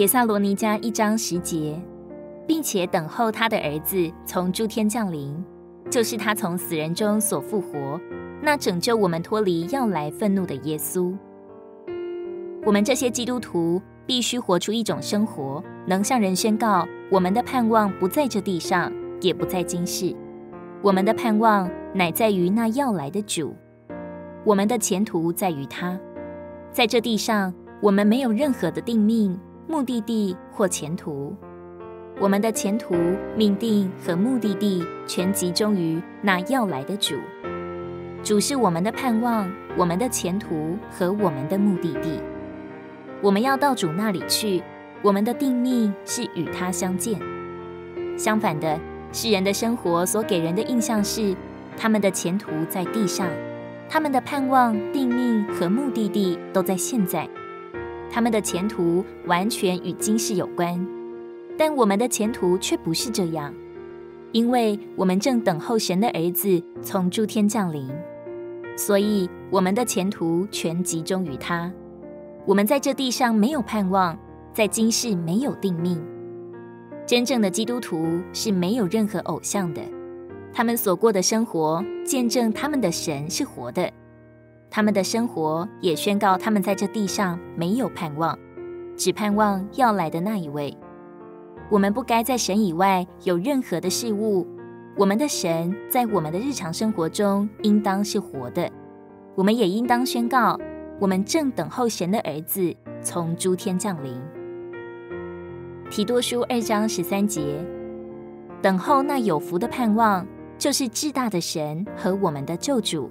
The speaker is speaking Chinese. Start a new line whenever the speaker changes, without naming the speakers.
帖撒罗尼迦一章十节，并且等候他的儿子从诸天降临，就是他从死人中所复活，那拯救我们脱离要来愤怒的耶稣。我们这些基督徒必须活出一种生活，能向人宣告：我们的盼望不在这地上，也不在今世，我们的盼望乃在于那要来的主。我们的前途在于他。在这地上，我们没有任何的定命、目的地或前途。我们的前途、命定和目的地全集中于那要来的主。主是我们的盼望、我们的前途和我们的目的地。我们要到主那里去。我们的定命是与他相见。相反的，世人的生活所给人的印象是，他们的前途在地上。他们的盼望、定命和目的地都在现在，他们的前途完全与今世有关，但我们的前途却不是这样，因为我们正等候神的儿子从诸天降临，所以我们的前途全集中于他。我们在这地上没有盼望，在今世没有定命。真正的基督徒是没有任何偶像的。他们所过的生活，见证他们的神是活的；他们的生活也宣告他们在这地上没有盼望，只盼望要来的那一位。我们不该在神以外有任何的事物。我们的神在我们的日常生活中应当是活的。我们也应当宣告，我们正等候神的儿子从诸天降临。提多书二章十三节，等候那有福的盼望。就是至大的神和我们的救主